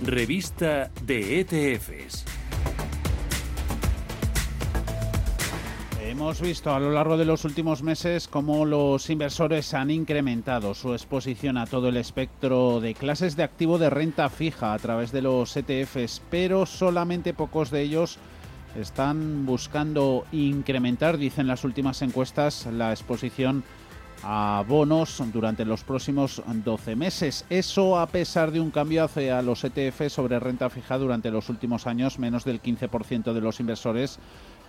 Revista de ETFs. Hemos visto a lo largo de los últimos meses cómo los inversores han incrementado su exposición a todo el espectro de clases de activo de renta fija a través de los ETFs, pero solamente pocos de ellos están buscando incrementar, dicen las últimas encuestas, la exposición a bonos durante los próximos 12 meses. Eso a pesar de un cambio hacia los ETF sobre renta fija durante los últimos años, menos del 15% de los inversores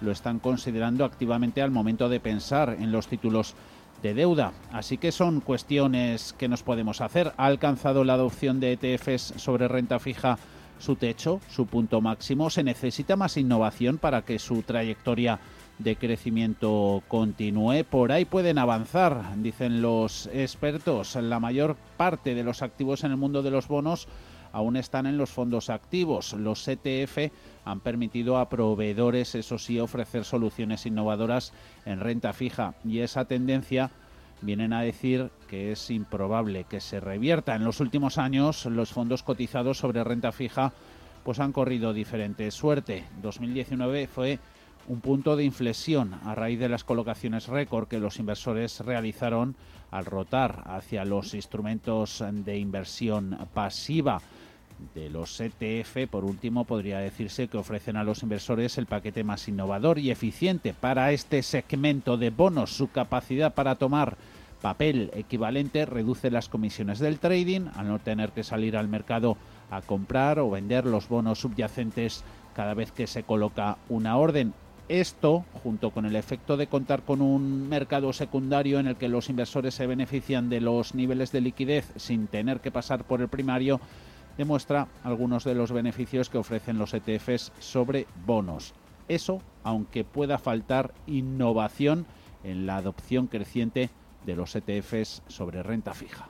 lo están considerando activamente al momento de pensar en los títulos de deuda. Así que son cuestiones que nos podemos hacer. ¿Ha alcanzado la adopción de ETFs sobre renta fija su techo, su punto máximo? ¿Se necesita más innovación para que su trayectoria de crecimiento continúe. Por ahí pueden avanzar, dicen los expertos. La mayor parte de los activos en el mundo de los bonos aún están en los fondos activos. Los ETF han permitido a proveedores, eso sí, ofrecer soluciones innovadoras en renta fija y esa tendencia vienen a decir que es improbable que se revierta. En los últimos años los fondos cotizados sobre renta fija pues han corrido diferente suerte. 2019 fue un punto de inflexión a raíz de las colocaciones récord que los inversores realizaron al rotar hacia los instrumentos de inversión pasiva de los ETF, por último, podría decirse que ofrecen a los inversores el paquete más innovador y eficiente para este segmento de bonos. Su capacidad para tomar papel equivalente reduce las comisiones del trading al no tener que salir al mercado a comprar o vender los bonos subyacentes cada vez que se coloca una orden. Esto, junto con el efecto de contar con un mercado secundario en el que los inversores se benefician de los niveles de liquidez sin tener que pasar por el primario, demuestra algunos de los beneficios que ofrecen los ETFs sobre bonos. Eso, aunque pueda faltar innovación en la adopción creciente de los ETFs sobre renta fija.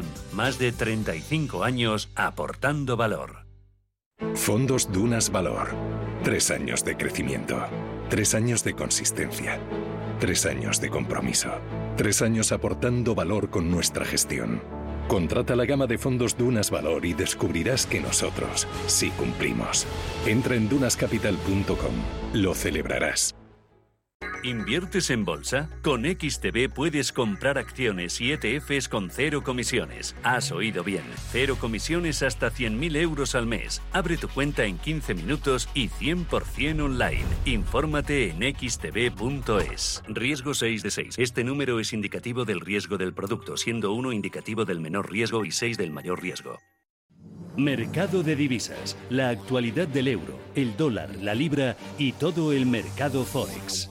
más de 35 años aportando valor. Fondos Dunas Valor. Tres años de crecimiento. Tres años de consistencia. Tres años de compromiso. Tres años aportando valor con nuestra gestión. Contrata la gama de fondos Dunas Valor y descubrirás que nosotros sí cumplimos. Entra en dunascapital.com. Lo celebrarás. ¿Inviertes en bolsa? Con XTB puedes comprar acciones y ETFs con cero comisiones. Has oído bien. Cero comisiones hasta 100.000 euros al mes. Abre tu cuenta en 15 minutos y 100% online. Infórmate en xtb.es. Riesgo 6 de 6. Este número es indicativo del riesgo del producto, siendo 1 indicativo del menor riesgo y 6 del mayor riesgo. Mercado de divisas. La actualidad del euro, el dólar, la libra y todo el mercado forex.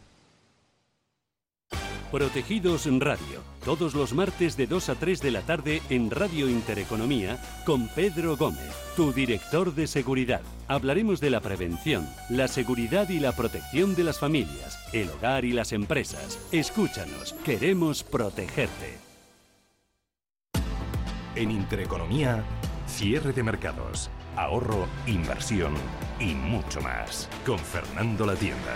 Protegidos Radio, todos los martes de 2 a 3 de la tarde en Radio Intereconomía con Pedro Gómez, tu director de seguridad. Hablaremos de la prevención, la seguridad y la protección de las familias, el hogar y las empresas. Escúchanos, queremos protegerte. En Intereconomía, cierre de mercados, ahorro, inversión y mucho más. Con Fernando La Tienda.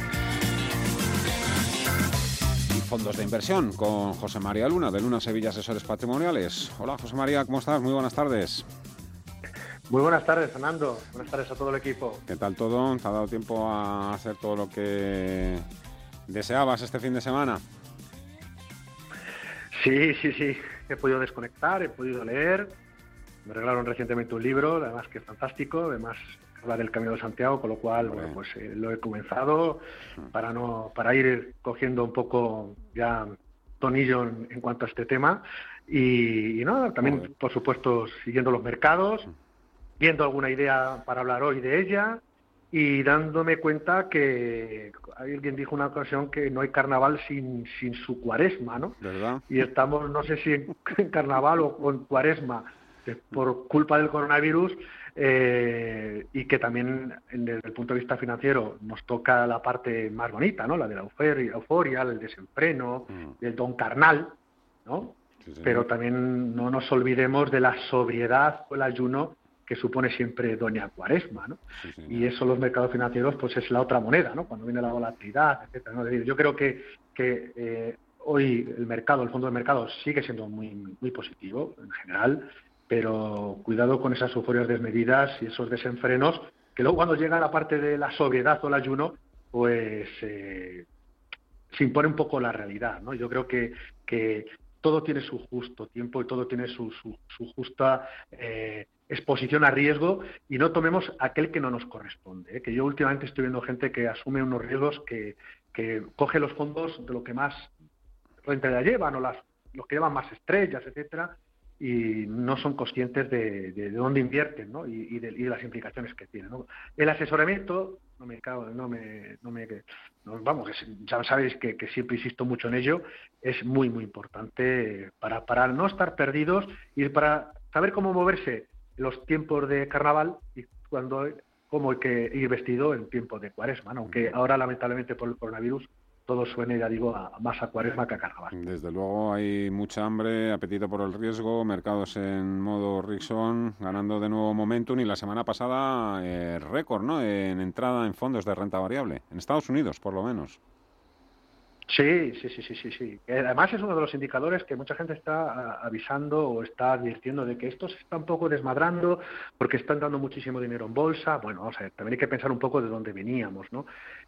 Fondos de inversión con José María Luna de Luna Sevilla Asesores Patrimoniales. Hola José María, ¿cómo estás? Muy buenas tardes. Muy buenas tardes, Fernando. Buenas tardes a todo el equipo. ¿Qué tal todo? ¿Te ha dado tiempo a hacer todo lo que deseabas este fin de semana? Sí, sí, sí. He podido desconectar, he podido leer. Me regalaron recientemente un libro, además que es fantástico. Además, habla del Camino de Santiago, con lo cual bueno, pues eh, lo he comenzado para no para ir cogiendo un poco ya tonillo en, cuanto a este tema y, nada, también por supuesto siguiendo los mercados, viendo alguna idea para hablar hoy de ella y dándome cuenta que alguien dijo una ocasión que no hay carnaval sin, sin su cuaresma, ¿no? ¿verdad? Y estamos, no sé si en, carnaval o en cuaresma, por culpa del coronavirus, eh, y que también desde el punto de vista financiero nos toca la parte más bonita, ¿no? La de la euforia, euforia el desenfreno, mm. el don carnal, ¿no? Pero también no nos olvidemos de la sobriedad o el ayuno que supone siempre Doña Cuaresma, ¿no? y eso los mercados financieros pues es la otra moneda, ¿no? Cuando viene la volatilidad, etcétera. ¿no? yo creo que, que eh, hoy el mercado, el fondo de mercado sigue siendo muy, muy positivo en general pero cuidado con esas euforias desmedidas y esos desenfrenos, que luego cuando llega la parte de la sobriedad o el ayuno, pues eh, se impone un poco la realidad. Yo creo que, todo tiene su justo tiempo y todo tiene su, su, justa eh, exposición a riesgo y no tomemos aquel que no nos corresponde. ¿eh? Que yo últimamente estoy viendo gente que asume unos riesgos que, que coge los fondos de lo que más rentabilidad llevan o las, los que llevan más estrellas, etcétera, y no son conscientes de, de, dónde invierten ¿no? y, de, las implicaciones que tienen. El asesoramiento, no me cago, no me, no me vamos, ya sabéis que, siempre insisto mucho en ello, es muy, muy importante para, para no estar perdidos y para saber cómo moverse en los tiempos de carnaval y cuando cómo hay que ir vestido en tiempos de cuaresma, aunque ahora lamentablemente por el coronavirus todo suene, ya digo, a, más a cuaresma que a carnaval. Desde luego hay mucha hambre, apetito por el riesgo, mercados en modo Rickson, ganando de nuevo momentum y la semana pasada eh, récord ¿no? en entrada en fondos de renta variable, en Estados Unidos por lo menos. Sí, sí, sí, sí, sí, sí. Además es uno de los indicadores que mucha gente está avisando o está advirtiendo de que esto se está un poco desmadrando porque están dando muchísimo dinero en bolsa. Bueno, o sea, también hay que pensar un poco de dónde veníamos, ¿no?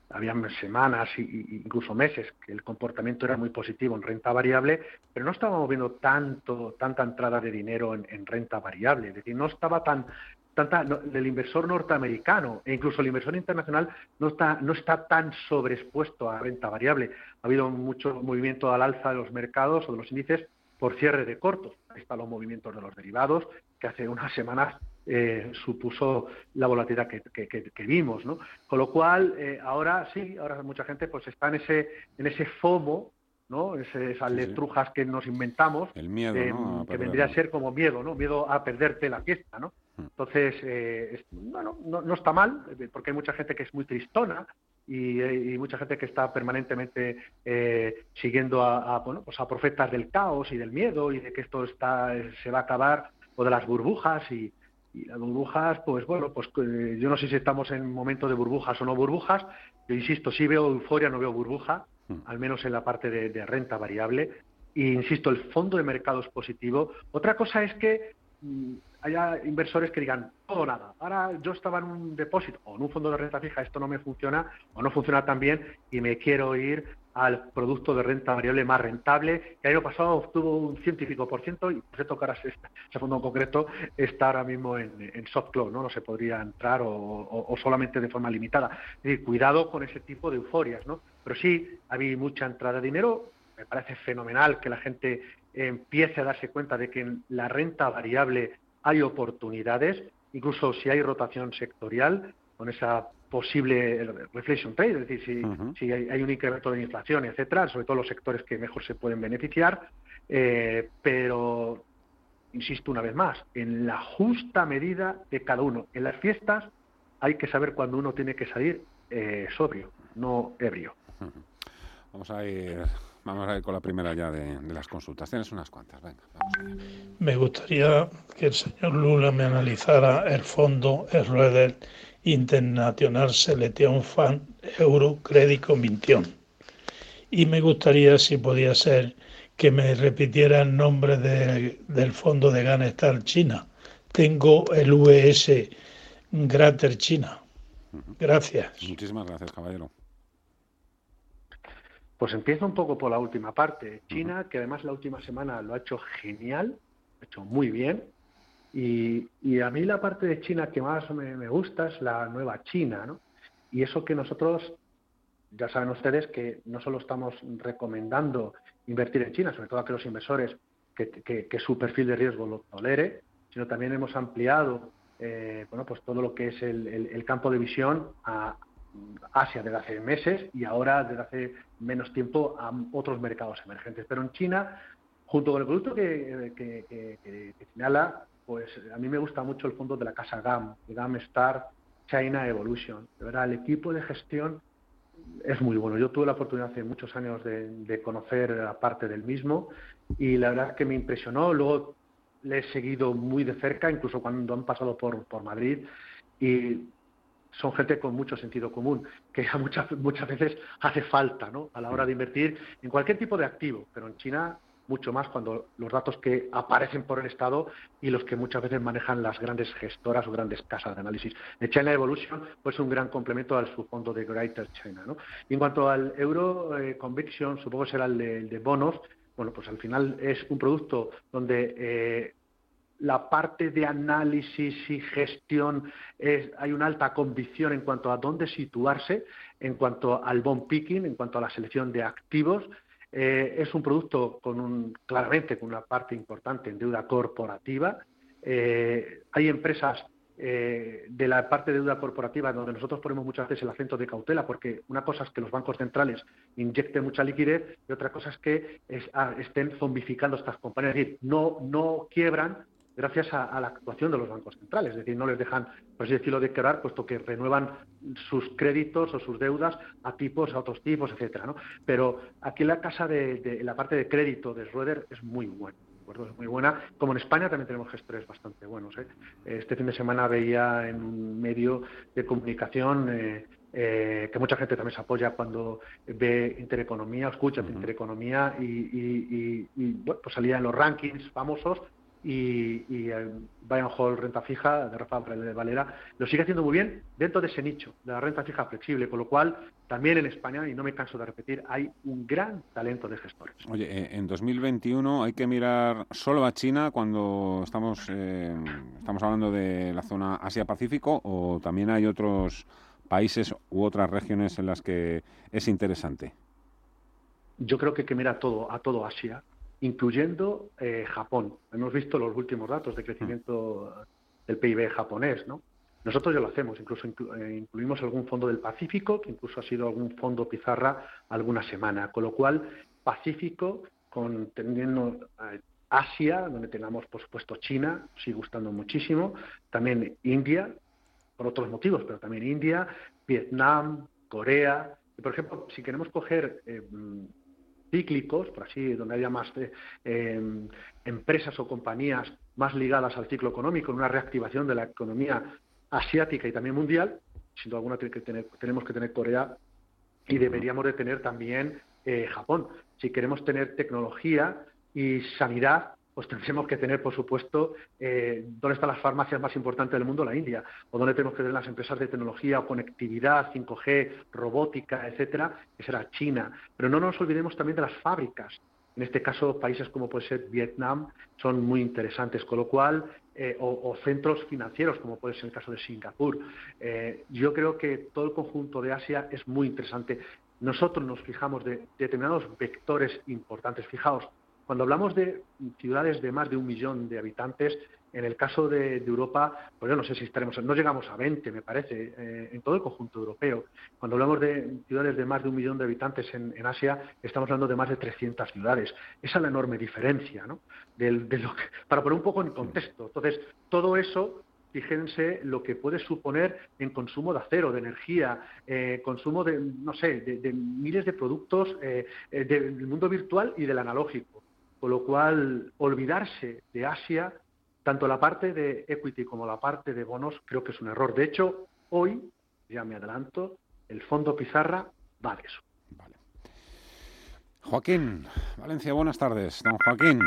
Había semanas e incluso meses que el comportamiento era muy positivo en renta variable, pero no estábamos viendo tanto, tanta entrada de dinero en, en renta variable. Es decir, no estaba tan tanta, el inversor norteamericano e incluso el inversor internacional no está, no está tan sobreexpuesto a renta variable. Ha habido mucho movimiento al alza de los mercados o de los índices por cierre de cortos. Ahí están los movimientos de los derivados, que hace unas semanas eh, supuso la volatilidad que, que, vimos, ¿no? Con lo cual, eh, ahora sí, ahora mucha gente pues está en ese, en ese FOMO, ¿no? esas letrujas que nos inventamos, el miedo, que vendría a ser como miedo, ¿no? Miedo a perderte la fiesta, ¿no? Hmm. Entonces, eh, bueno, no, está mal, eh, porque hay mucha gente que es muy tristona y, y mucha gente que está permanentemente eh, siguiendo a, bueno, pues a profetas del caos y del miedo y de que esto está se va a acabar o de las burbujas y, las burbujas, pues bueno, pues yo no sé si estamos en momento de burbujas o no burbujas. Yo insisto, sí veo euforia, no veo burbuja, hmm. al menos en la parte de, de renta variable. E insisto, el fondo de mercado es positivo. Otra cosa es que mm, haya inversores que digan todo o nada. Ahora yo estaba en un depósito o en un fondo de renta fija, esto no me funciona o no funciona tan bien y me quiero ir al producto de renta variable más rentable, que el año pasado obtuvo un científico por ciento y por cierto que ahora fondo en concreto está ahora mismo en, soft close, ¿no? no se podría entrar o, solamente de forma limitada. Es decir, cuidado con ese tipo de euforias, ¿no? Pero sí, había mucha entrada de dinero, me parece fenomenal que la gente empiece a darse cuenta de que en la renta variable hay oportunidades, incluso si hay rotación sectorial, con esa posible reflection trade, es decir, si, hay, un incremento de inflación, etcétera, sobre todo los sectores que mejor se pueden beneficiar, eh, pero insisto una vez más, en la justa medida de cada uno. En las fiestas hay que saber cuándo uno tiene que salir eh, sobrio, no ebrio. Vamos a ir Vamos a ir con la primera ya de, las consultas. Tienes unas cuantas, venga, vamos Me gustaría que el señor Lula me analizara el fondo Schroeder International Selection Fund Euro Credit Commission. Y me gustaría, si podía ser, que me repitiera el nombre del fondo de Ganestar China. Tengo el US Grater China. Gracias. Muchísimas gracias, caballero. Pues empieza un poco por la última parte. China, que además la última semana lo ha hecho genial, lo ha hecho muy bien. Y, a mí la parte de China que más me, gusta es la nueva China, ¿no? Y eso que nosotros, ya saben ustedes que no solo estamos recomendando invertir en China, sobre todo a aquellos inversores que, su perfil de riesgo lo tolere, sino también hemos ampliado eh, bueno, pues todo lo que es el campo de visión a, Asia desde hace meses y ahora desde hace menos tiempo a otros mercados emergentes. Pero en China, junto con el producto que, que, señala, pues a mí me gusta mucho el fondo de la casa GAM, GAM Star China Evolution. De verdad, el equipo de gestión es muy bueno. Yo tuve la oportunidad hace muchos años de, conocer la parte del mismo y la verdad es que me impresionó. Luego le he seguido muy de cerca, incluso cuando han pasado por, por Madrid. Y son gente con mucho sentido común, que muchas, muchas veces hace falta ¿no? a la hora de invertir en cualquier tipo de activo, pero en China mucho más cuando los datos que aparecen por el Estado y los que muchas veces manejan las grandes gestoras o grandes casas de análisis. El China Evolution pues, es un gran complemento al subfondo de Greater China. ¿no? Y en cuanto al Euro eh, Conviction, supongo será el de, bonos, bueno, pues al final es un producto donde eh, la parte de análisis y gestión hay una alta convicción en cuanto a dónde situarse, en cuanto al bond picking, en cuanto a la selección de activos. Eh, es un producto con un, claramente con una parte importante en deuda corporativa. Eh, hay empresas eh, de la parte de deuda corporativa donde nosotros ponemos muchas veces el acento de cautela, porque una cosa es que los bancos centrales inyecten mucha liquidez y otra cosa es que ah, estén zombificando estas compañías, es decir, no, no quiebran, gracias a, la actuación de los bancos centrales, es decir, no les dejan, por así decirlo, de quebrar, puesto que renuevan sus créditos o sus deudas a tipos, a otros tipos, etcétera, ¿no? Pero aquí la casa de, la parte de crédito de Schroeder es muy buena. Es muy buena. Como en España también tenemos gestores bastante buenos. ¿eh? Este fin de semana veía en un medio de comunicación eh, eh, que mucha gente también se apoya cuando ve Intereconomía, escucha Intereconomía y, y, bueno, pues salía en los rankings famosos y, y el Hall renta fija de Rafa Valera lo sigue haciendo muy bien dentro de ese nicho de la renta fija flexible, con lo cual también en España, y no me canso de repetir, hay un gran talento de gestores. Oye, eh, en 2021 hay que mirar solo a China cuando estamos, eh, estamos hablando de la zona Asia-Pacífico o también hay otros países u otras regiones en las que es interesante. Yo creo que hay que mirar todo, a todo Asia incluyendo eh, Japón. Hemos visto los últimos datos de crecimiento del PIB japonés, ¿no? Nosotros ya lo hacemos, incluso eh, incluimos algún fondo del Pacífico, que incluso ha sido algún fondo pizarra alguna semana, con lo cual Pacífico, con teniendo eh, Asia, donde tengamos por supuesto China, sigue gustando muchísimo, también India, por otros motivos, pero también India, Vietnam, Corea. Y, por ejemplo, si queremos coger cíclicos, por así, donde haya más eh, em, empresas o compañías más ligadas al ciclo económico, en una reactivación de la economía asiática y también mundial, sin duda alguna que tener, tenemos que tener Corea y deberíamos de tener también eh, Japón. Si queremos tener tecnología y sanidad, pues tendríamos que tener, por supuesto, eh, dónde están las farmacias más importantes del mundo, la India, o dónde tenemos que tener las empresas de tecnología o conectividad, 5G, robótica, etcétera, que será China. Pero no nos olvidemos también de las fábricas. En este caso, países como puede ser Vietnam son muy interesantes, con lo cual, eh, o, centros financieros, como puede ser el caso de Singapur. Eh, yo creo que todo el conjunto de Asia es muy interesante. Nosotros nos fijamos de determinados vectores importantes. Fijaos, cuando hablamos de ciudades de más de un millón de habitantes, en el caso de, Europa, pues yo no sé si estaremos, no llegamos a 20, me parece, eh, en todo el conjunto europeo. Cuando hablamos de ciudades de más de un millón de habitantes en, Asia, estamos hablando de más de 300 ciudades. Esa es la enorme diferencia, ¿no? para poner un poco en contexto. Entonces, todo eso fíjense lo que puede suponer en consumo de acero, de energía, eh, consumo de, no sé, de, miles de productos eh, del mundo virtual y del analógico. Con lo cual, olvidarse de Asia, tanto la parte de equity como la parte de bonos, creo que es un error. De hecho, hoy, ya me adelanto, el fondo Pizarra va de eso. Joaquín, Valencia, buenas tardes. Don Joaquín.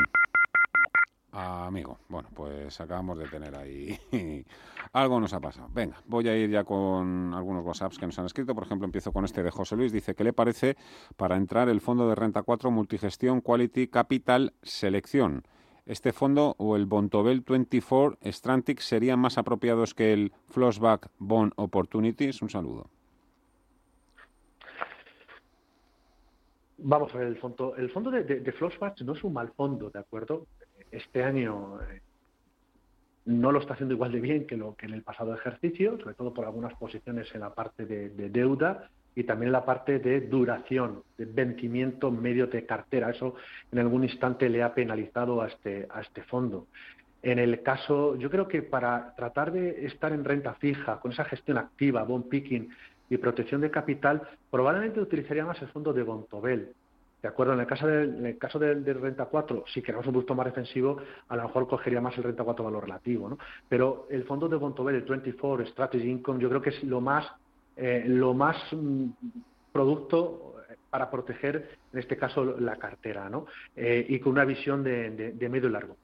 Amigo, bueno, pues acabamos de tener ahí algo nos ha pasado. Venga, voy a ir ya con algunos WhatsApps que nos han escrito. Por ejemplo, empiezo con este de José Luis. Dice, ¿qué le parece para entrar el fondo de renta 4 Multigestión Quality Capital Selección? ¿Este fondo o el Bontobel 24 Strantic serían más apropiados que el Flossback Bond Opportunities? Un saludo. Vamos a ver, el fondo, el fondo de, de, no es un mal fondo, ¿de acuerdo? Este año eh, no lo está haciendo igual de bien que lo que en el pasado ejercicio, sobre todo por algunas posiciones en la parte de, deuda y también en la parte de duración, de vencimiento medio de cartera. Eso en algún instante le ha penalizado a este, a este fondo. En el caso, yo creo que para tratar de estar en renta fija, con esa gestión activa, bond picking y protección de capital, probablemente utilizaría más el fondo de Bontobel ¿De acuerdo? En el caso del, caso del, renta 4, si queremos un producto más defensivo, a lo mejor cogería más el renta 4 valor relativo, ¿no? Pero el fondo de Bontobel, el 24 Strategy Income, yo creo que es lo más, eh, lo más mm, producto eh, para proteger, en este caso, la cartera, ¿no? Eh, y con una visión de, medio y largo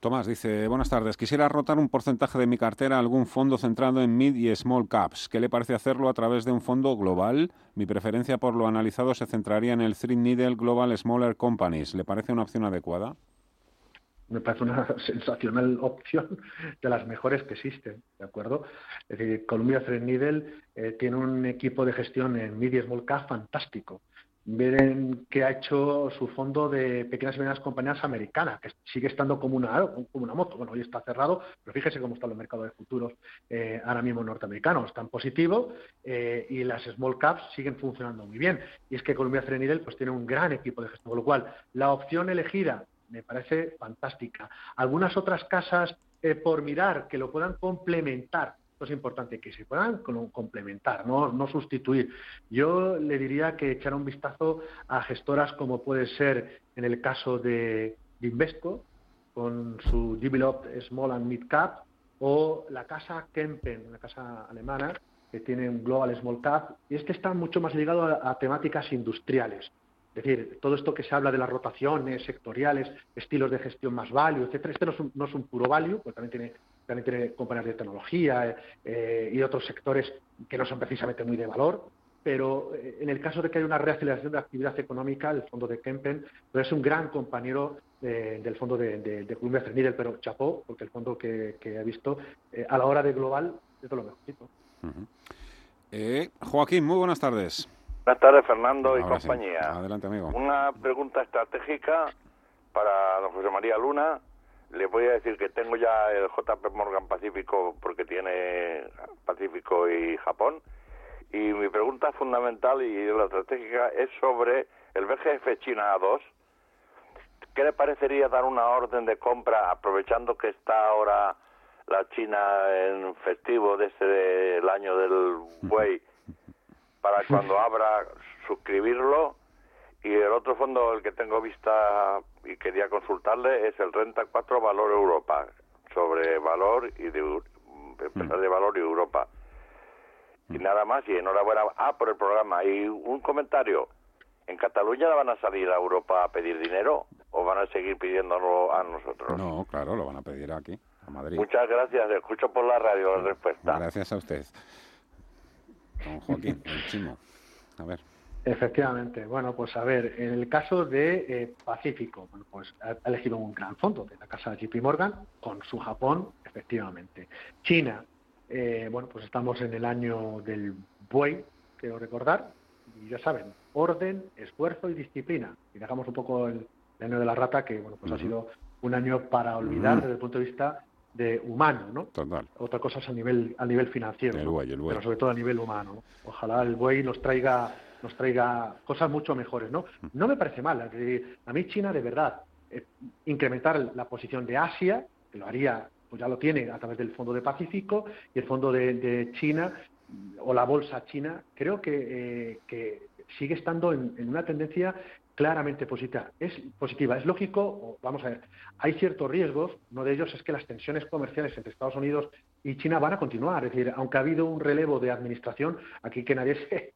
Tomás dice, buenas tardes, quisiera rotar un porcentaje de mi cartera a algún fondo centrado en mid y small caps. ¿Qué le parece hacerlo a través de un fondo global? Mi preferencia por lo analizado se centraría en el Three Needle Global Smaller Companies. ¿Le parece una opción adecuada? me parece una sensacional opción de las mejores que existen, ¿de acuerdo? Es decir, Columbia Threadneedle eh, tiene un equipo de gestión en mid y small cap fantástico ven que ha hecho su fondo de pequeñas y medianas compañías americanas, que sigue estando como una, como una moto. Bueno, hoy está cerrado, pero fíjese cómo están los mercados de futuros eh, ahora mismo norteamericanos. Están positivos eh, y las small caps siguen funcionando muy bien. Y es que Columbia Threadneedle pues, tiene un gran equipo de gestión, con lo cual la opción elegida me parece fantástica. Algunas otras casas eh, por mirar que lo puedan complementar es importante, que se puedan complementar, no, sustituir. Yo le diría que echara un vistazo a gestoras como puede ser en el caso de, Invesco, con su Developed Small and Mid Cap, o la casa Kempen, una casa alemana, que tiene un Global Small Cap, y es que está mucho más ligado a, temáticas industriales. Es decir, todo esto que se habla de las rotaciones sectoriales, estilos de gestión más value, etcétera, este no es un, no es un puro value, porque también tiene también tiene compañías de tecnología eh, y otros sectores que no son precisamente muy de valor, pero eh, en el caso de que haya una reaceleración de la actividad económica, el fondo de Kempen pues es un gran compañero del fondo de, de, de Columbia pero chapó, porque el fondo que, que he visto eh, a la hora de global es de lo mejorcito. Joaquín, muy buenas tardes. Buenas tardes, Fernando y compañía. Adelante, amigo. Una pregunta estratégica para don José María Luna le voy a decir que tengo ya el JP Morgan Pacífico porque tiene Pacífico y Japón. Y mi pregunta fundamental y la estratégica es sobre el BGF China 2. ¿Qué le parecería dar una orden de compra aprovechando que está ahora la China en festivo desde el año del buey para cuando abra suscribirlo y el otro fondo, el que tengo vista y quería consultarle, es el Renta 4 Valor Europa, sobre valor y de, empresas de valor y Europa. Y mm. nada más, y enhorabuena. Ah, por el programa. Y un comentario. ¿En Cataluña van a salir a Europa a pedir dinero? o van a seguir pidiéndolo a nosotros? No, claro, lo van a pedir aquí, a Madrid. Muchas gracias, escucho por la radio la respuesta. Gracias a usted. Don Joaquín, el chimo. A ver. Efectivamente. Bueno, pues a ver, en el caso de eh, Pacífico, bueno, pues ha elegido un gran fondo de la casa JP Morgan con su Japón, efectivamente. China, eh, bueno, pues estamos en el año del buey, quiero recordar, y ya saben, orden, esfuerzo y disciplina. Y dejamos un poco el, año de la rata, que bueno, pues ha sido un año para olvidar desde el punto de vista de humano, ¿no? Total. Otra cosa es a nivel a nivel financiero, el buey, el buey. pero sobre todo a nivel humano. Ojalá el buey nos traiga nos traiga cosas mucho mejores, ¿no? No me parece mal. a mí China de verdad eh, incrementar la posición de Asia, que lo haría, pues ya lo tiene a través del Fondo de Pacífico y el Fondo de, China o la bolsa china, creo que, eh, sigue estando en, en, una tendencia claramente positiva. Es positiva, es lógico, vamos a ver, hay ciertos riesgos, uno de ellos es que las tensiones comerciales entre Estados Unidos y China van a continuar, es decir, aunque ha habido un relevo de administración, aquí que nadie se,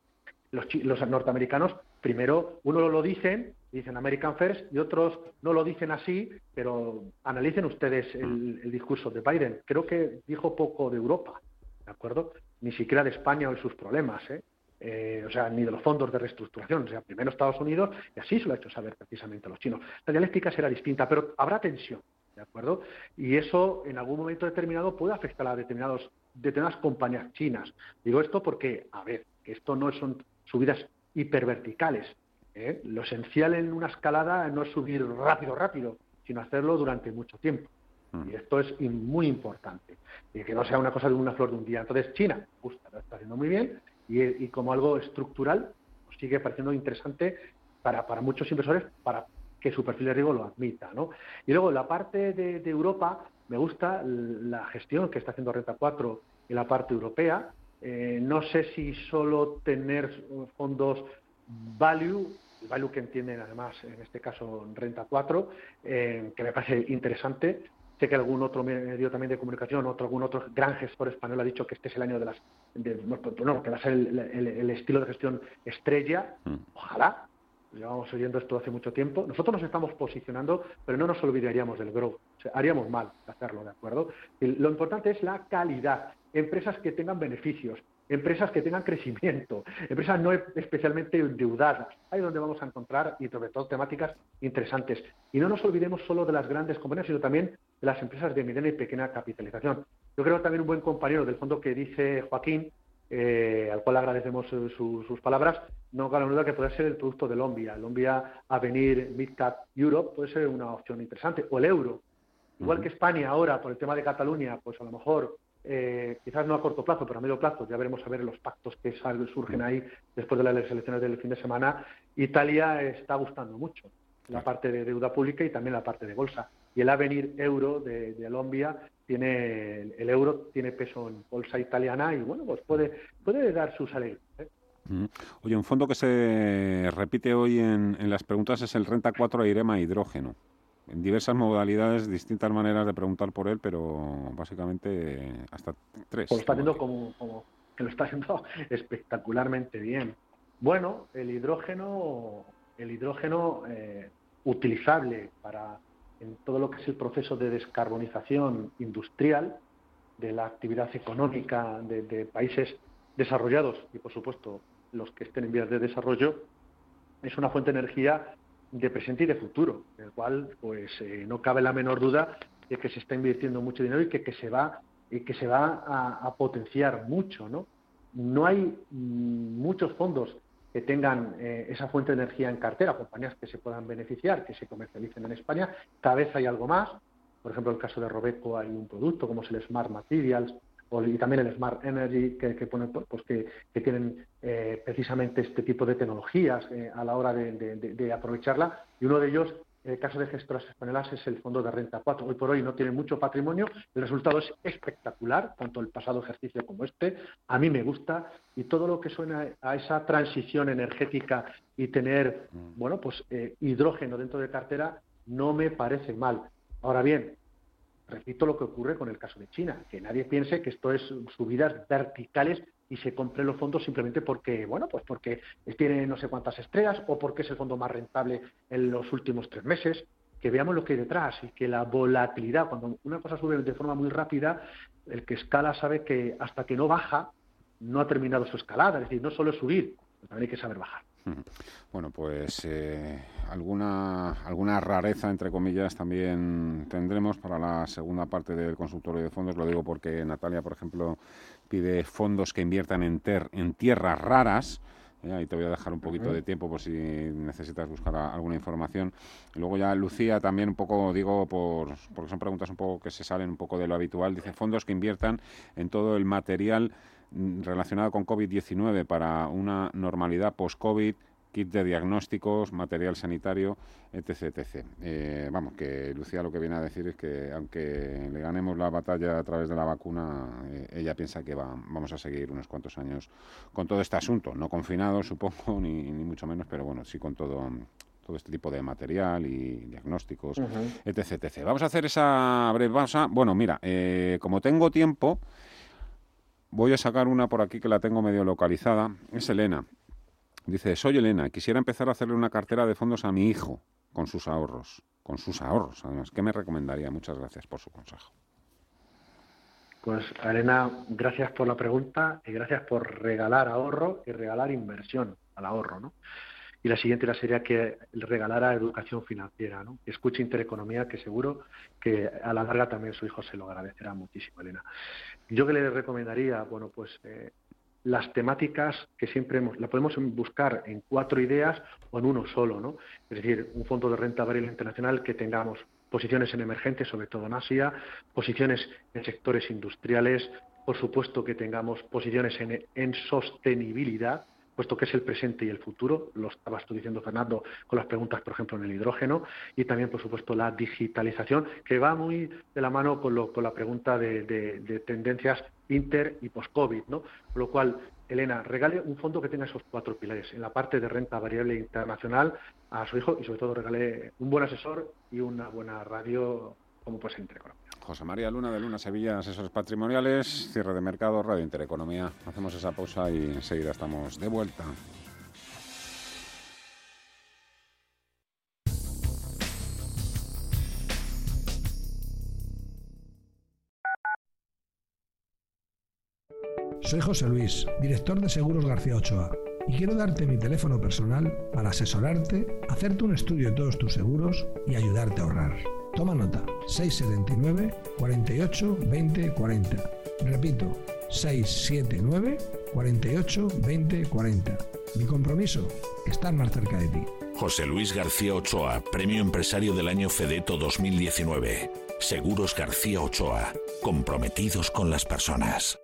los, los norteamericanos primero uno lo dicen, dicen American First, y otros no lo dicen así, pero analicen ustedes el, el discurso de Biden. Creo que dijo poco de Europa, ¿de acuerdo? Ni siquiera de España o de sus problemas, ¿eh? Eh, o sea, ni de los fondos de reestructuración, o sea, primero Estados Unidos, y así se lo ha hecho saber precisamente a los chinos. La dialéctica será distinta, pero habrá tensión, ¿de acuerdo? Y eso en algún momento determinado puede afectar a determinados, determinadas compañías chinas. Digo esto porque, a ver, esto no son subidas hiperverticales. ¿eh? Lo esencial en una escalada no es subir rápido, rápido, sino hacerlo durante mucho tiempo. Mm. Y esto es muy importante. Y que no sea una cosa de una flor de un día. Entonces, China, justo, lo está haciendo muy bien y, como algo estructural pues sigue pareciendo interesante para, para, muchos inversores para que su perfil de riesgo lo admita. ¿no? Y luego la parte de, Europa, me gusta la gestión que está haciendo Renta 4 en la parte europea. Eh, no sé si solo tener fondos value, el value que entienden además en este caso Renta 4, eh, que me parece interesante, Sé que algún otro medio también de comunicación, otro, algún otro gran gestor español ha dicho que este es el año de las. no, que va a ser el, estilo de gestión estrella. Mm. Ojalá. Llevamos oyendo esto hace mucho tiempo. Nosotros nos estamos posicionando, pero no nos olvidaríamos del grow. haríamos mal hacerlo, ¿de acuerdo? lo importante es la calidad. Empresas que tengan beneficios, empresas que tengan crecimiento, empresas no especialmente endeudadas. Ahí es donde vamos a encontrar, y sobre todo, temáticas interesantes. Y no nos olvidemos solo de las grandes compañías, sino también de las empresas de mediana y pequeña capitalización. Yo creo también un buen compañero del fondo que dice Joaquín, eh, al cual agradecemos sus palabras, no cabe duda que puede ser el producto del Lombia. El Lombia Avenir Midcap Europe puede ser una opción interesante, o el euro. Igual que España ahora, por el tema de Cataluña, pues a lo mejor eh, quizás no a corto plazo, pero a medio plazo, ya veremos a ver los pactos que surgen ahí después de las elecciones del fin de semana. Italia está gustando mucho la parte de deuda pública y también la parte de bolsa. Y el avenir euro de, Colombia tiene el euro tiene peso en bolsa italiana y bueno, pues puede puede dar su salida. ¿eh? Oye, un fondo que se repite hoy en, en las preguntas es el Renta 4 Irema Hidrógeno en diversas modalidades, distintas maneras de preguntar por él, pero básicamente hasta tres. Pues lo está haciendo como, que lo está haciendo espectacularmente bien. Bueno, el hidrógeno, el hidrógeno eh, utilizable para en todo lo que es el proceso de descarbonización industrial de la actividad económica de, países desarrollados y, por supuesto, los que estén en vías de desarrollo, es una fuente de energía de presente y de futuro, en el cual pues eh, no cabe la menor duda de que se está invirtiendo mucho dinero y que, que se va y que se va a, potenciar mucho, ¿no? No hay mm, muchos fondos que tengan eh, esa fuente de energía en cartera, compañías que se puedan beneficiar, que se comercialicen en España. Cada vez hay algo más. Por ejemplo, en el caso de Robeco hay un producto como es el Smart Materials, y también el Smart Energy, que, que, pues que tienen eh, precisamente este tipo de tecnologías eh, a la hora de, aprovecharla. Y uno de ellos, en el caso de gestoras españolas, es el Fondo de Renta 4. Hoy por hoy no tiene mucho patrimonio, el resultado es espectacular, tanto el pasado ejercicio como este. A mí me gusta y todo lo que suena a esa transición energética y tener, mm. bueno, pues eh, hidrógeno dentro de cartera no me parece mal. Ahora bien, repito lo que ocurre con el caso de China, que nadie piense que esto es subidas verticales y se compre los fondos simplemente porque, bueno, pues porque tiene no sé cuántas estrellas o porque es el fondo más rentable en los últimos tres meses. que veamos lo que hay detrás y que la volatilidad, cuando una cosa sube de forma muy rápida, el que escala sabe que hasta que no baja, no ha terminado su escalada, es decir, no solo es subir, también hay que saber bajar. Bueno, pues eh, alguna, alguna rareza, entre comillas, también tendremos para la segunda parte del consultorio de fondos. Lo digo porque Natalia, por ejemplo, pide fondos que inviertan en, ter, en tierras raras. ¿eh? ahí te voy a dejar un poquito de tiempo por si necesitas buscar alguna información. Y luego ya Lucía también un poco, digo, por, porque son preguntas un poco que se salen un poco de lo habitual, dice fondos que inviertan en todo el material relacionado con COVID-19 para una normalidad post-COVID, kit de diagnósticos, material sanitario, etc. etc. Eh, vamos, que Lucía lo que viene a decir es que aunque le ganemos la batalla a través de la vacuna, eh, ella piensa que va, vamos a seguir unos cuantos años con todo este asunto, no confinado, supongo, ni, ni mucho menos, pero bueno, sí con todo todo este tipo de material y diagnósticos, etc, etc. Vamos a hacer esa breve pausa. Bueno, mira, eh, como tengo tiempo, Voy a sacar una por aquí que la tengo medio localizada. Es Elena. Dice, soy Elena, quisiera empezar a hacerle una cartera de fondos a mi hijo con sus ahorros. Con sus ahorros, además. ¿Qué me recomendaría? Muchas gracias por su consejo. Pues Elena, gracias por la pregunta y gracias por regalar ahorro y regalar inversión al ahorro, ¿no? Y la siguiente sería que regalara educación financiera, ¿no? que escuche Intereconomía, que seguro que a la larga también su hijo se lo agradecerá muchísimo, Elena. Yo que le recomendaría, bueno, pues eh, las temáticas que siempre hemos, la podemos buscar en cuatro ideas o en uno solo, ¿no? Es decir, un fondo de renta variable internacional que tengamos posiciones en emergentes, sobre todo en Asia, posiciones en sectores industriales, por supuesto que tengamos posiciones en sostenibilidad, puesto que es el presente y el futuro, lo estabas tú diciendo, Fernando, con las preguntas, por ejemplo, en el hidrógeno, y también, por supuesto, la digitalización, que va muy de la mano con, lo, con la pregunta de, tendencias inter y post-COVID, ¿no? Con lo cual, Elena, regale un fondo que tenga esos cuatro pilares. En la parte de renta variable internacional a su hijo y, sobre todo, regale un buen asesor y una buena radio como ser Intereconomía. José María Luna de Luna Sevilla, asesores patrimoniales, cierre de mercado, Radio Intereconomía. Hacemos esa pausa y enseguida estamos de vuelta. Soy José Luis, director de Seguros García Ochoa, y quiero darte mi teléfono personal para asesorarte, hacerte un estudio de todos tus seguros y ayudarte a ahorrar. Toma nota, 679 48 20 40. Repito, 679 48 20 40. Mi compromiso, estar más cerca de ti. José Luis García Ochoa, Premio Empresario del Año Fedeto 2019. Seguros García Ochoa, comprometidos con las personas.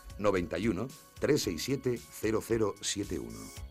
91 367 0071.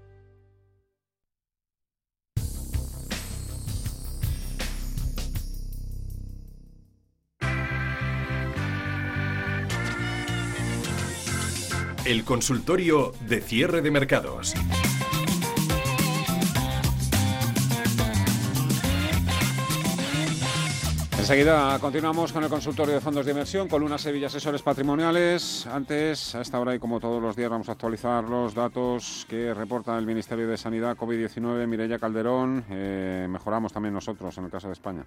El consultorio de cierre de mercados. Enseguida continuamos con el consultorio de fondos de inversión con Luna Sevilla Asesores Patrimoniales. Antes, a esta hora y como todos los días, vamos a actualizar los datos que reporta el Ministerio de Sanidad COVID-19, Mireya Calderón. Eh, mejoramos también nosotros en el caso de España.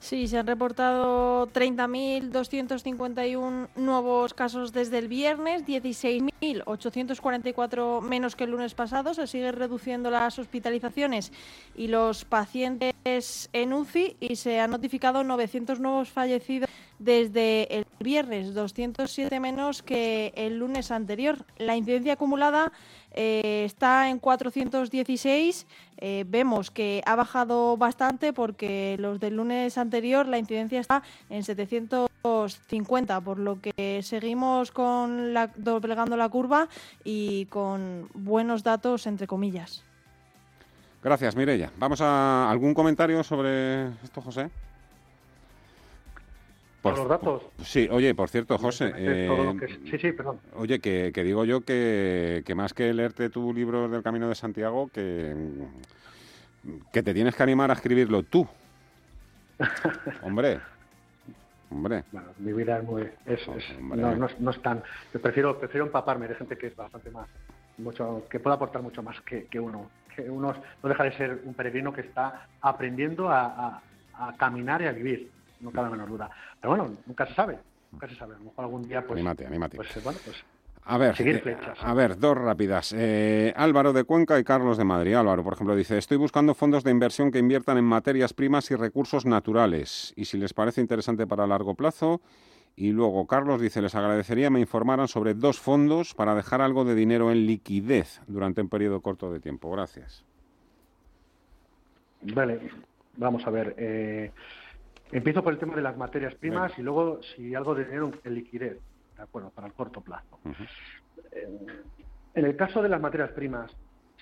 Sí, se han reportado 30.251 nuevos casos desde el viernes, 16.844 menos que el lunes pasado. Se sigue reduciendo las hospitalizaciones y los pacientes en UCI y se han notificado 900 nuevos fallecidos desde el viernes, 207 menos que el lunes anterior. La incidencia acumulada eh, está en 416. Eh, vemos que ha bajado bastante porque los del lunes anterior la incidencia está en 750, por lo que seguimos con la, doblegando la curva y con buenos datos, entre comillas. Gracias, Mireya. Vamos a algún comentario sobre esto, José. Por los datos. Sí, oye, por cierto, José. Eh, sí, sí, perdón. Oye, que, digo yo que, más que leerte tu libro del Camino de Santiago, que, que te tienes que animar a escribirlo tú. Hombre. Hombre. Bueno, mi vida es muy. Es, no, no, es tan. Yo prefiero, prefiero empaparme de gente que es bastante más. mucho Que puede aportar mucho más que, que uno. Que uno no deja de ser un peregrino que está aprendiendo a, a caminar y a vivir no cabe la menor duda. Pero bueno, nunca se sabe, nunca se sabe. A lo mejor algún día, pues. Anímate, anímate. Pues, bueno, pues. A ver, eh, a ver, dos rápidas. Eh, Álvaro de Cuenca y Carlos de Madrid. Álvaro, por ejemplo, dice, estoy buscando fondos de inversión que inviertan en materias primas y recursos naturales. Y si les parece interesante para largo plazo. Y luego Carlos dice, les agradecería me informaran sobre dos fondos para dejar algo de dinero en liquidez durante un periodo corto de tiempo. Gracias. Vale, vamos a ver. Eh, Empiezo por el tema de las materias primas y luego si algo de dinero en liquidez, de acuerdo, para el corto plazo. En el caso de las materias primas,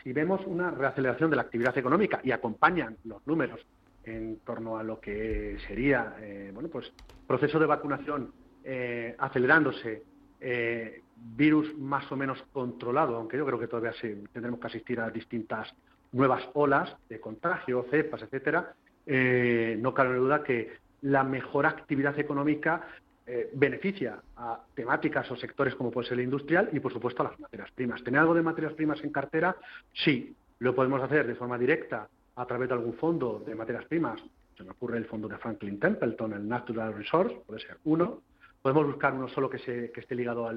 si vemos una reaceleración de la actividad económica y acompañan los números en torno a lo que sería, eh, bueno, pues proceso de vacunación eh, acelerándose, eh, virus más o menos controlado, aunque yo creo que todavía tendremos que asistir a distintas nuevas olas de contagio, cepas, etcétera, eh, no cabe duda que la mejor actividad económica eh, beneficia a temáticas o sectores como puede ser el industrial y, por supuesto, a las materias primas. ¿Tener algo de materias primas en cartera? Sí, lo podemos hacer de forma directa a través de algún fondo de materias primas. Se me ocurre el fondo de Franklin Templeton, el Natural Resource, puede ser uno. Podemos buscar uno solo que, se, que esté ligado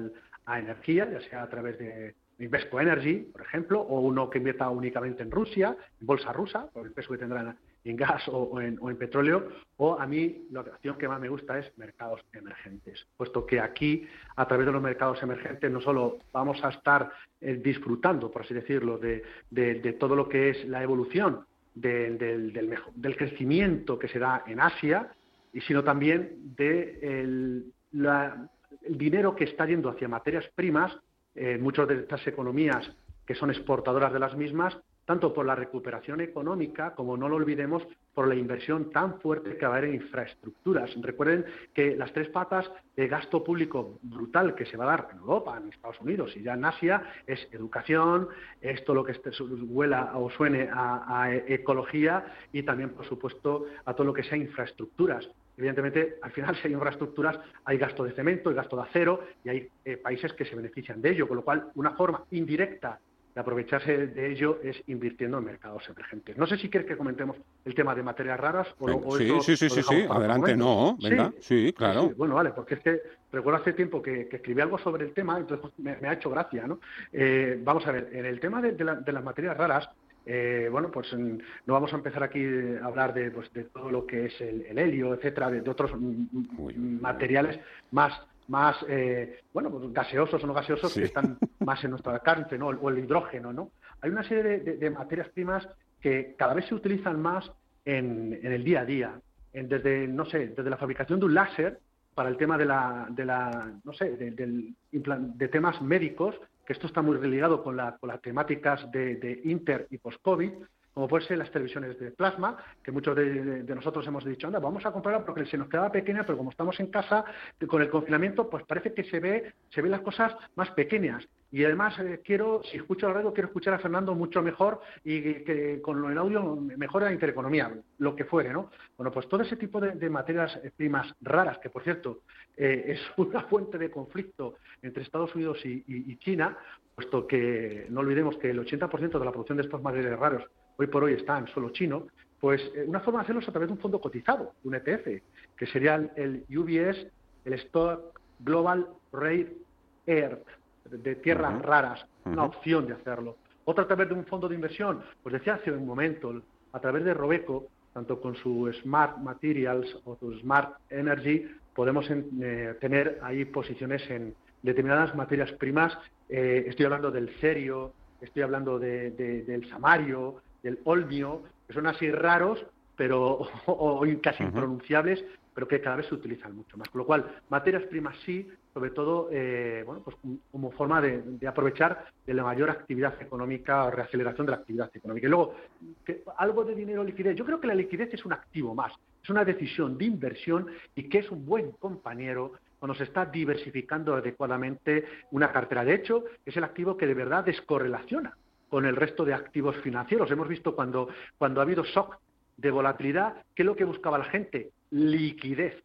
a energía, ya sea a través de Invesco Energy, por ejemplo, o uno que invierta únicamente en Rusia, en bolsa rusa, por el peso que tendrán en gas o, en, petróleo, o a mí la opción que más me gusta es mercados emergentes, puesto que aquí, a través de los mercados emergentes, no solo vamos a estar eh, disfrutando, por así decirlo, de, todo lo que es la evolución del, del, crecimiento que se da en Asia, sino también de el, dinero que está yendo hacia materias primas, eh, muchas de estas economías que son exportadoras de las mismas, tanto por la recuperación económica como no lo olvidemos por la inversión tan fuerte que va a haber en infraestructuras. Recuerden que las tres patas de gasto público brutal que se va a dar en Europa, en Estados Unidos y ya en Asia es educación, es todo lo que huela o suene a, ecología y también, por supuesto, a todo lo que sea infraestructuras. Evidentemente, al final, si hay infraestructuras, hay gasto de cemento, hay gasto de acero y hay eh, países que se benefician de ello, con lo cual, una forma indirecta de aprovecharse de ello es invirtiendo en mercados emergentes. No sé si quieres que comentemos el tema de materias raras o, o Sí, sí, sí, sí, sí, adelante, no, venga, sí, claro. bueno, vale, porque es que recuerdo hace tiempo que, escribí algo sobre el tema, entonces me, ha hecho gracia, ¿no? Eh, vamos a ver, en el tema de, las materias raras, eh, bueno, pues no vamos a empezar aquí a hablar de, pues, de todo lo que es el, helio, etcétera, de, otros materiales más más, eh, bueno, gaseosos o no gaseosos que están más en nuestro alcance, ¿no? O el hidrógeno, ¿no? Hay una serie de, materias primas que cada vez se utilizan más en, el día a día, desde, no sé, desde la fabricación de un láser para el tema de la, de la no sé, de, temas médicos, que esto está muy ligado con, la, con las temáticas de, inter y post-COVID, como pueden ser las televisiones de plasma, que muchos de, nosotros hemos dicho, anda, vamos a comprarla porque se nos quedaba pequeña, pero como estamos en casa, con el confinamiento, pues parece que se ve, se ven las cosas más pequeñas. Y además eh, quiero, si escucho la radio, quiero escuchar a Fernando mucho mejor y que, con el audio mejore la intereconomía, lo que fuere, ¿no? Bueno, pues todo ese tipo de, materias primas raras, que por cierto eh, es una fuente de conflicto entre Estados Unidos y China, puesto que no olvidemos que el 80% de la producción de estos materiales raros hoy por hoy está en suelo chino, pues eh, una forma de hacerlo es a través de un fondo cotizado, un ETF, que sería el, UBS, el Stock Global Rare Earth, de tierras raras, una opción de hacerlo. Otra a través de un fondo de inversión, pues decía hace un momento, a través de Robeco, tanto con su Smart Materials o su Smart Energy, podemos eh, tener ahí posiciones en determinadas materias primas. Eh, estoy hablando del cerio, estoy hablando del samario, del olmio, que son así raros, pero o, casi impronunciables, pero que cada vez se utilizan mucho más. Con lo cual, materias primas sí, sobre todo eh, bueno, pues como forma de, aprovechar de la mayor actividad económica o reaceleración de la actividad económica. Y luego, algo de dinero liquidez. Yo creo que la liquidez es un activo más, es una decisión de inversión y que es un buen compañero cuando se está diversificando adecuadamente una cartera. De hecho, es el activo que de verdad descorrelaciona con el resto de activos financieros. Hemos visto cuando, cuando ha habido shock de volatilidad, ¿qué es lo que buscaba la gente? Liquidez.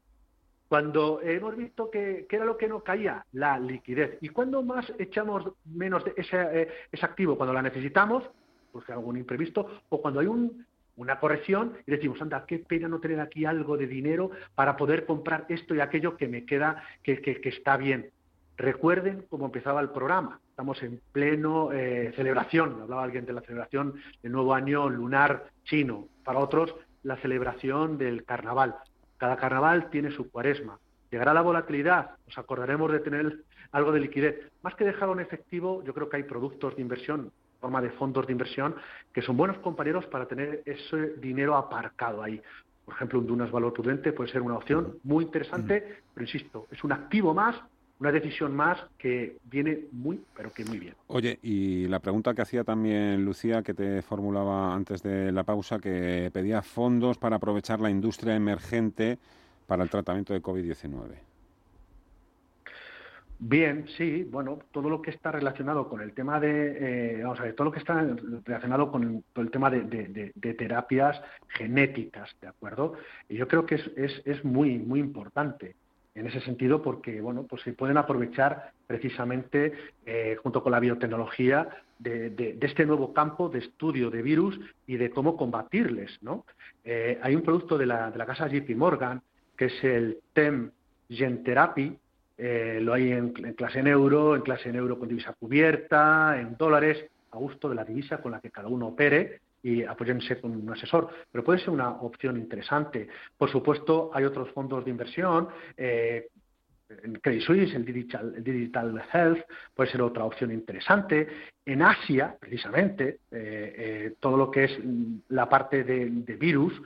Cuando hemos visto que, era lo que no caía, la liquidez. ¿Y cuando más echamos menos de ese, eh, ese activo? Cuando la necesitamos, pues algún imprevisto, o cuando hay un, una corrección y decimos, anda, qué pena no tener aquí algo de dinero para poder comprar esto y aquello que me queda, que, que está bien. Recuerden cómo empezaba el programa. Estamos en pleno eh, celebración. Hablaba alguien de la celebración del nuevo año lunar chino. Para otros, la celebración del carnaval. Cada carnaval tiene su cuaresma. Llegará la volatilidad. Nos acordaremos de tener algo de liquidez. Más que dejarlo en efectivo, yo creo que hay productos de inversión, forma de fondos de inversión, que son buenos compañeros para tener ese dinero aparcado ahí. Por ejemplo, un Dunas Valor Prudente puede ser una opción muy interesante, pero insisto, es un activo más una decisión más que viene muy, pero que muy bien. Oye, y la pregunta que hacía también Lucía, que te formulaba antes de la pausa, que pedía fondos para aprovechar la industria emergente para el tratamiento de COVID-19. Bien, sí, bueno, todo lo que está relacionado con el tema de, eh, vamos a ver, todo lo que está relacionado con el, tema de, terapias genéticas, ¿de acuerdo? Y yo creo que es, es, es muy, muy importante en ese sentido porque bueno pues se pueden aprovechar precisamente eh, junto con la biotecnología de, este nuevo campo de estudio de virus y de cómo combatirles ¿no? Eh, hay un producto de la, de la casa JP Morgan que es el TEM Gen Therapy eh, lo hay en, en, clase en euro, en clase en euro con divisa cubierta, en dólares, a gusto de la divisa con la que cada uno opere y apóyense con un asesor, pero puede ser una opción interesante. Por supuesto, hay otros fondos de inversión, eh, en Credit Suisse, el Digital, Digital, Health puede ser otra opción interesante. En Asia, precisamente, eh, eh, todo lo que es la parte de, virus,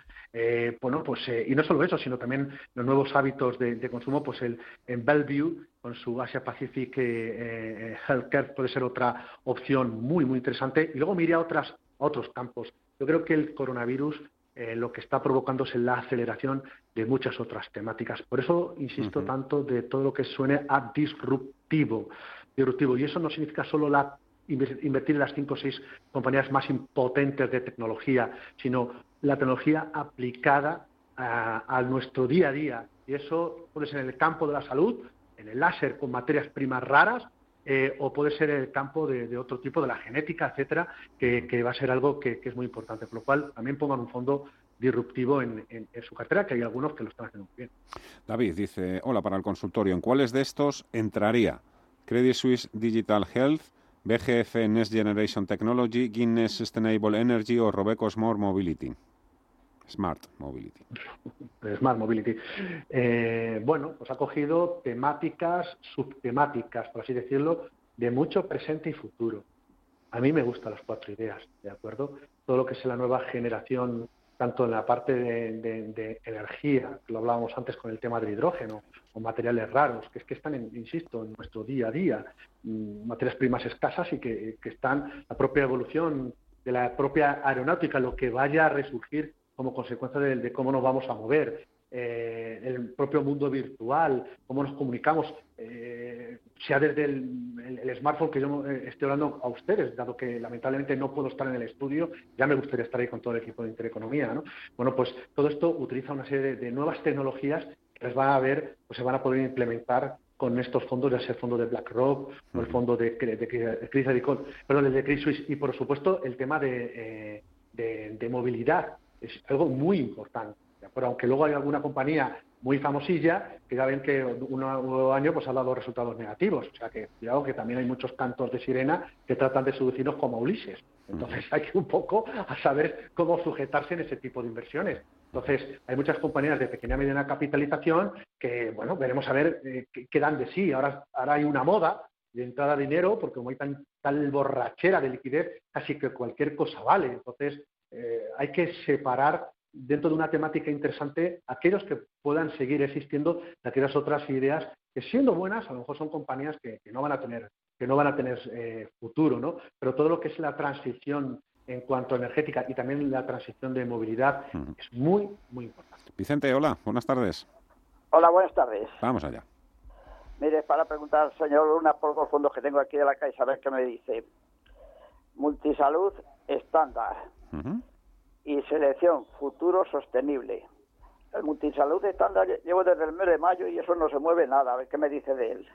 bueno, pues, y no solo eso, sino también los nuevos hábitos de, consumo, pues el, en Bellevue, con su Asia Pacific Healthcare, puede ser otra opción muy, muy interesante. Y luego mire a otras otros campos. Yo creo que el coronavirus eh, lo que está provocando es la aceleración de muchas otras temáticas. Por eso insisto tanto de todo lo que suene a disruptivo. disruptivo. Y eso no significa solo la invertir en las cinco o seis compañías más impotentes de tecnología, sino la tecnología aplicada a, a, nuestro día a día. Y eso puede ser en el campo de la salud, en el láser con materias primas raras, eh, o puede ser el campo de, otro tipo, de la genética, etcétera, que, va a ser algo que, es muy importante. Por lo cual, también pongan un fondo disruptivo en, su cartera, que hay algunos que lo están haciendo muy bien. David dice, hola para el consultorio, ¿en cuáles de estos entraría? Credit Suisse Digital Health, BGF Next Generation Technology, Guinness Sustainable Energy o Robeco Smart Mobility. Smart Mobility. Smart Mobility. Eh, bueno, pues ha cogido temáticas, subtemáticas, por así decirlo, de mucho presente y futuro. A mí me gustan las cuatro ideas, ¿de acuerdo? Todo lo que es la nueva generación, tanto en la parte de, energía, lo hablábamos antes con el tema del hidrógeno, o materiales raros, que es que están, insisto, en nuestro día a día, mm, materias primas escasas y que, que están, la propia evolución de la propia aeronáutica, lo que vaya a resurgir como consecuencia de, cómo nos vamos a mover, eh, el propio mundo virtual, cómo nos comunicamos, eh, sea desde el, smartphone que yo eh, estoy hablando a ustedes, dado que lamentablemente no puedo estar en el estudio, ya me gustaría estar ahí con todo el equipo de Intereconomía, ¿no? Bueno, pues todo esto utiliza una serie de, nuevas tecnologías que les van a ver, pues se van a poder implementar con estos fondos, ya sea el fondo de BlackRock o el fondo de, de, de Chris perdón, de Chris Suisse, y por supuesto el tema de, de movilidad, es algo muy importante. Pero aunque luego hay alguna compañía muy famosilla que ya ven que un nuevo año pues ha dado resultados negativos. O sea que cuidado que también hay muchos cantos de sirena que tratan de seducirnos como Ulises. Entonces hay que un poco a saber cómo sujetarse en ese tipo de inversiones. Entonces, hay muchas compañías de pequeña y mediana capitalización que, bueno, veremos a ver eh, qué, dan de sí. Ahora, ahora hay una moda de entrada de dinero, porque como hay tan, tal borrachera de liquidez, casi que cualquier cosa vale. Entonces, eh, hay que separar dentro de una temática interesante aquellos que puedan seguir existiendo de aquellas otras ideas que siendo buenas a lo mejor son compañías que, no van a tener que no van a tener eh, futuro no pero todo lo que es la transición en cuanto a energética y también la transición de movilidad es muy muy importante. Vicente hola buenas tardes. Hola buenas tardes. Vamos allá. Mire para preguntar señor Luna por dos fondos que tengo aquí de la Caixa a ver qué me dice. Multisalud estándar y selección futuro sostenible. El multisalud estándar llevo desde el mes de mayo y eso no se mueve nada. A ver qué me dice de él.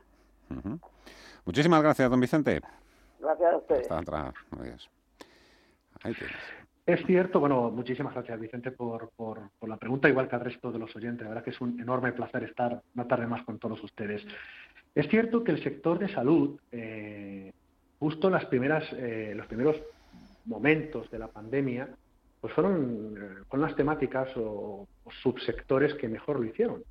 Muchísimas gracias, don Vicente. Gracias a usted. Hasta atrás. Ahí tienes. Es cierto, bueno, muchísimas gracias Vicente por, por, la pregunta, igual que al resto de los oyentes. La verdad que es un enorme placer estar una tarde más con todos ustedes. Es cierto que el sector de salud, eh, justo en las primeras, eh, los primeros momentos de la pandemia, pues fueron, con las temáticas o, subsectores que mejor lo hicieron.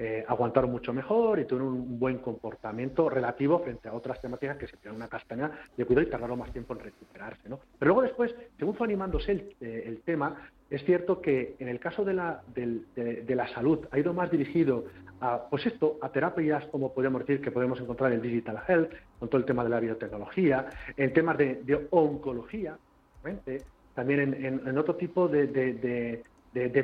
Eh, aguantaron mucho mejor y tuvieron un buen comportamiento relativo frente a otras temáticas que se tiraron una castaña de cuidado y tardaron más tiempo en recuperarse. ¿no? Pero luego después, según fue animándose el, eh, tema, es cierto que en el caso de la, de, la salud ha ido más dirigido a, pues esto, a terapias como podemos decir que podemos encontrar en Digital Health, con todo el tema de la biotecnología, en temas de, oncología, también en, otro tipo de,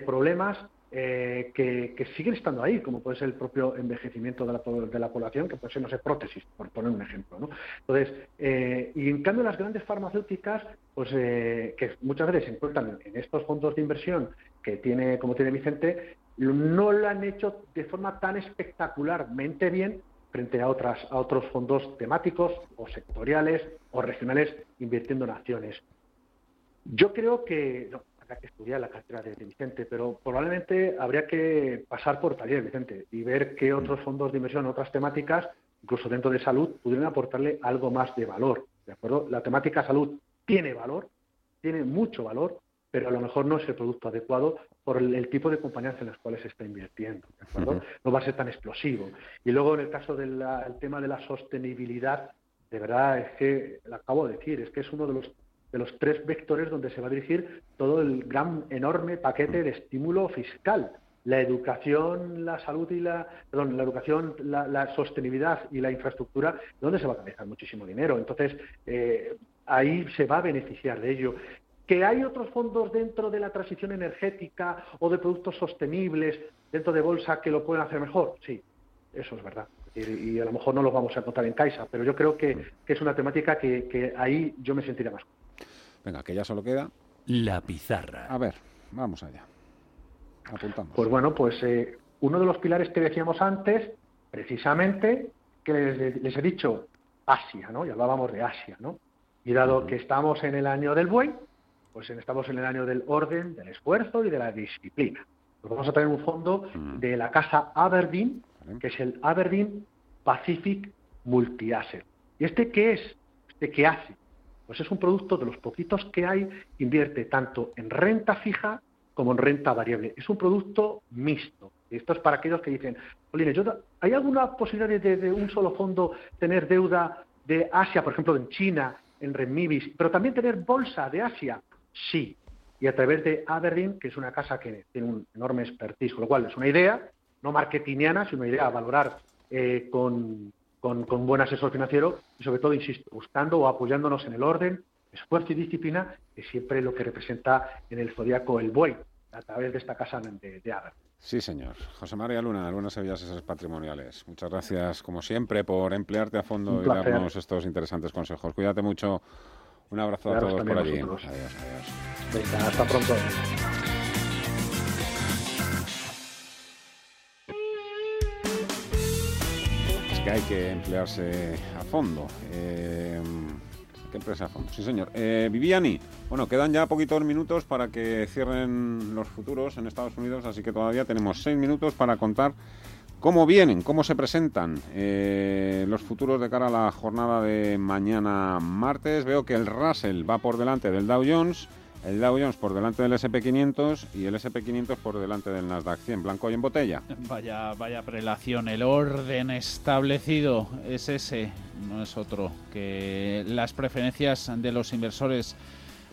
problemas eh, que, siguen estando ahí, como puede ser el propio envejecimiento de la, de la población, que puede ser, no sé, prótesis, por poner un ejemplo. ¿no? Entonces, eh, y en cambio las grandes farmacéuticas, pues eh, que muchas veces se encuentran en estos fondos de inversión que tiene, como tiene Vicente, no lo han hecho de forma tan espectacularmente bien frente a, otras, a otros fondos temáticos o sectoriales o regionales invirtiendo en acciones. Yo creo que, no, habrá que estudiar la cartera de, Vicente, pero probablemente habría que pasar por taller, Vicente, y ver qué otros fondos de inversión, otras temáticas, incluso dentro de salud, pudieran aportarle algo más de valor. ¿De acuerdo? La temática salud tiene valor, tiene mucho valor, pero a lo mejor no es el producto adecuado por el, tipo de compañías en las cuales se está invirtiendo. ¿de acuerdo? No va a ser tan explosivo. Y luego en el caso del tema de la sostenibilidad, de verdad es que, lo acabo de decir, es que es uno de los de los tres vectores donde se va a dirigir todo el gran, enorme paquete de estímulo fiscal. La educación, la salud y la, perdón, la educación, la, sostenibilidad y la infraestructura, donde se va a canalizar muchísimo dinero. Entonces, eh, ahí se va a beneficiar de ello. ¿Que hay otros fondos dentro de la transición energética o de productos sostenibles dentro de bolsa que lo pueden hacer mejor? Sí, eso es verdad. Y, a lo mejor no los vamos a encontrar en Caixa, pero yo creo que, es una temática que, que, ahí yo me sentiría más Venga, que ya solo queda. La pizarra. A ver, vamos allá. Apuntamos. Pues bueno, pues eh, uno de los pilares que decíamos antes, precisamente, que les, he dicho, Asia, ¿no? Y hablábamos de Asia, ¿no? Y dado que estamos en el año del buey, pues estamos en el año del orden, del esfuerzo y de la disciplina. Pues vamos a tener un fondo de la casa Aberdeen, que es el Aberdeen Pacific Multi-Asset. ¿Y este qué es? ¿Este qué hace? Pues es un producto de los poquitos que hay, invierte tanto en renta fija como en renta variable. Es un producto mixto. Esto es para aquellos que dicen, ¿hay alguna posibilidad de, un solo fondo tener deuda de Asia, por ejemplo, en China, en renminbis, pero también tener bolsa de Asia? Sí. Y a través de Aberdeen, que es una casa que tiene un enorme expertise, con lo cual es una idea, no marketingiana, sino una idea a valorar eh, con, con, buen asesor financiero y sobre todo, insisto, buscando o apoyándonos en el orden, esfuerzo y disciplina, que siempre lo que representa en el zodiaco el buey, a través de esta casa de, de Sí, señor. José María Luna, algunas Sevillas esas patrimoniales. Muchas gracias, como siempre, por emplearte a fondo y darnos estos interesantes consejos. Cuídate mucho. Un abrazo a todos por allí. Adiós, adiós. hasta pronto. Que hay que emplearse a fondo. Eh, ¿Qué empresa a fondo? Sí, señor. Eh, Viviani, bueno, quedan ya poquitos minutos para que cierren los futuros en Estados Unidos, así que todavía tenemos seis minutos para contar cómo vienen, cómo se presentan eh, los futuros de cara a la jornada de mañana martes. Veo que el Russell va por delante del Dow Jones. El Dow Jones por delante del SP500 y el SP500 por delante del Nasdaq 100, blanco y en botella. Vaya, vaya prelación. El orden establecido es ese, no es otro, que las preferencias de los inversores.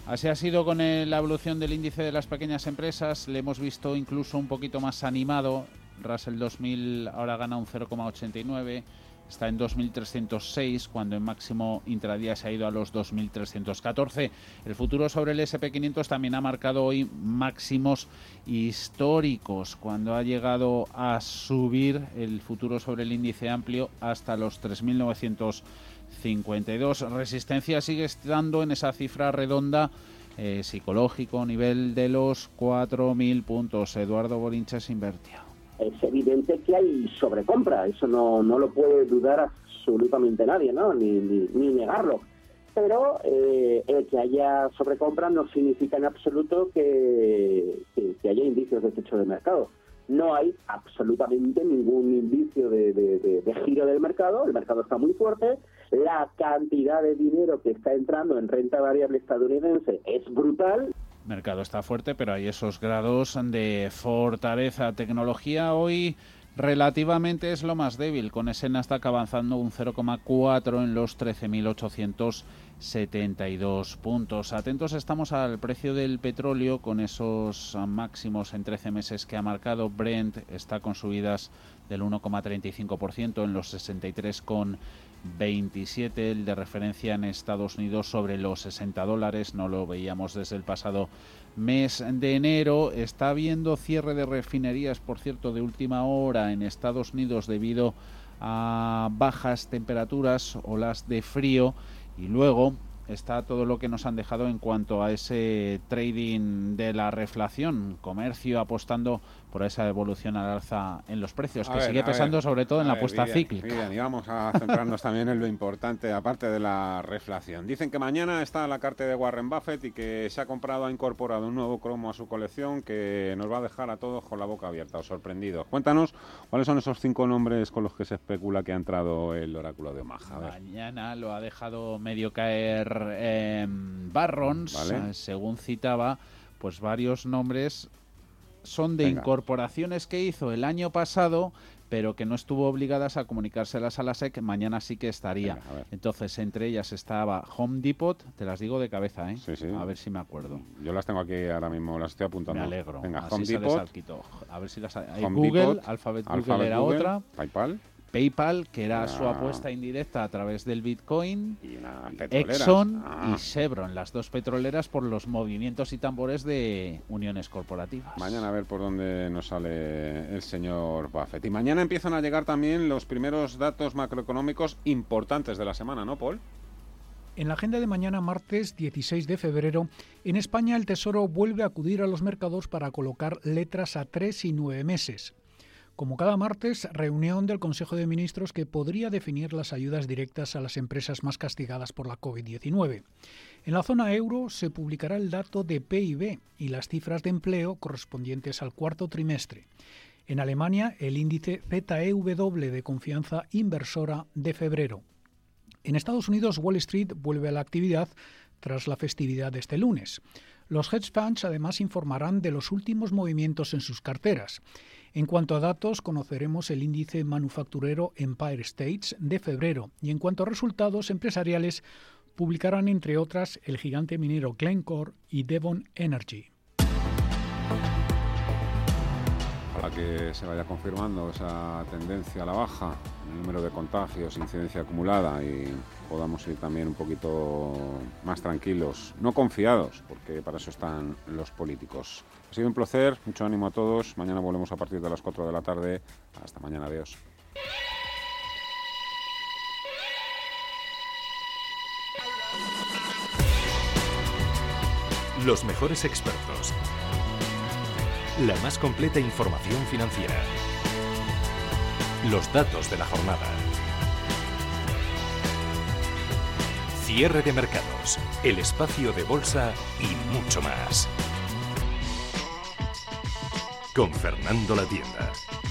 Así ha sido con la evolución del índice de las pequeñas empresas. Le hemos visto incluso un poquito más animado. Russell 2000 ahora gana un 0,89 está en 2.306 cuando en máximo intradía se ha ido a los 2.314. El futuro sobre el SP500 también ha marcado hoy máximos históricos cuando ha llegado a subir el futuro sobre el índice amplio hasta los 3.952. Resistencia sigue estando en esa cifra redonda eh, psicológico nivel de los 4.000 puntos. Eduardo Borinches invertía es evidente que hay sobrecompra, eso no, no lo puede dudar absolutamente nadie, ¿no? ni, ni, negarlo. Pero eh, el que haya sobrecompra no significa en absoluto que, que, haya indicios de techo de mercado. No hay absolutamente ningún indicio de, de, giro del mercado, el mercado está muy fuerte, la cantidad de dinero que está entrando en renta variable estadounidense es brutal mercado está fuerte, pero hay esos grados de fortaleza. Tecnología hoy relativamente es lo más débil, con ese Nasdaq avanzando un 0,4 en los 13.872 puntos. Atentos estamos al precio del petróleo con esos máximos en 13 meses que ha marcado Brent, está con subidas del 1,35% en los 63 con 27, el de referencia en Estados Unidos sobre los 60 dólares, no lo veíamos desde el pasado mes de enero. Está habiendo cierre de refinerías, por cierto, de última hora en Estados Unidos debido a bajas temperaturas, olas de frío y luego está todo lo que nos han dejado en cuanto a ese trading de la reflación, comercio apostando por esa evolución al alza en los precios, que sigue pesando sobre todo en la apuesta cíclica. y vamos a centrarnos también en lo importante, aparte de la reflación. Dicen que mañana está la carta de Warren Buffett y que se ha comprado, ha incorporado un nuevo cromo a su colección que nos va a dejar a todos con la boca abierta o sorprendidos. Cuéntanos cuáles son esos cinco nombres con los que se especula que ha entrado el oráculo de Omaha. Mañana lo ha dejado medio caer eh, Barrons, según citaba, pues varios nombres son de incorporaciones que hizo el año pasado, pero que no estuvo obligadas a comunicárselas a la SEC, mañana sí que estaría. Entonces, entre ellas estaba Home Depot, te las digo de cabeza, ¿eh? A ver si me acuerdo. Yo las tengo aquí ahora mismo, las estoy apuntando. Me alegro. Venga, Home Depot. A ver si las... Google, Alphabet, Google era otra. PayPal. PayPal, que era su ah. apuesta indirecta a través del Bitcoin, Exxon ah. y Chevron, las dos petroleras por los movimientos y tambores de uniones corporativas. Mañana a ver por dónde nos sale el señor Buffett. Y mañana empiezan a llegar también los primeros datos macroeconómicos importantes de la semana, ¿no, Paul? En la agenda de mañana, martes 16 de febrero, en España el Tesoro vuelve a acudir a los mercados para colocar letras a tres y nueve meses. Como cada martes, reunión del Consejo de Ministros que podría definir las ayudas directas a las empresas más castigadas por la COVID-19. En la zona euro se publicará el dato de PIB y las cifras de empleo correspondientes al cuarto trimestre. En Alemania, el índice ZEW de confianza inversora de febrero. En Estados Unidos, Wall Street vuelve a la actividad tras la festividad de este lunes. Los hedge funds además informarán de los últimos movimientos en sus carteras. En cuanto a datos, conoceremos el índice manufacturero Empire States de febrero y en cuanto a resultados empresariales, publicarán entre otras el gigante minero Glencore y Devon Energy. a que se vaya confirmando esa tendencia a la baja, el número de contagios, incidencia acumulada y podamos ir también un poquito más tranquilos, no confiados, porque para eso están los políticos. Ha sido un placer, mucho ánimo a todos. Mañana volvemos a partir de las 4 de la tarde. Hasta mañana, adiós. Los mejores expertos. La más completa información financiera. Los datos de la jornada. Cierre de mercados, el espacio de bolsa y mucho más. Con Fernando La Tienda.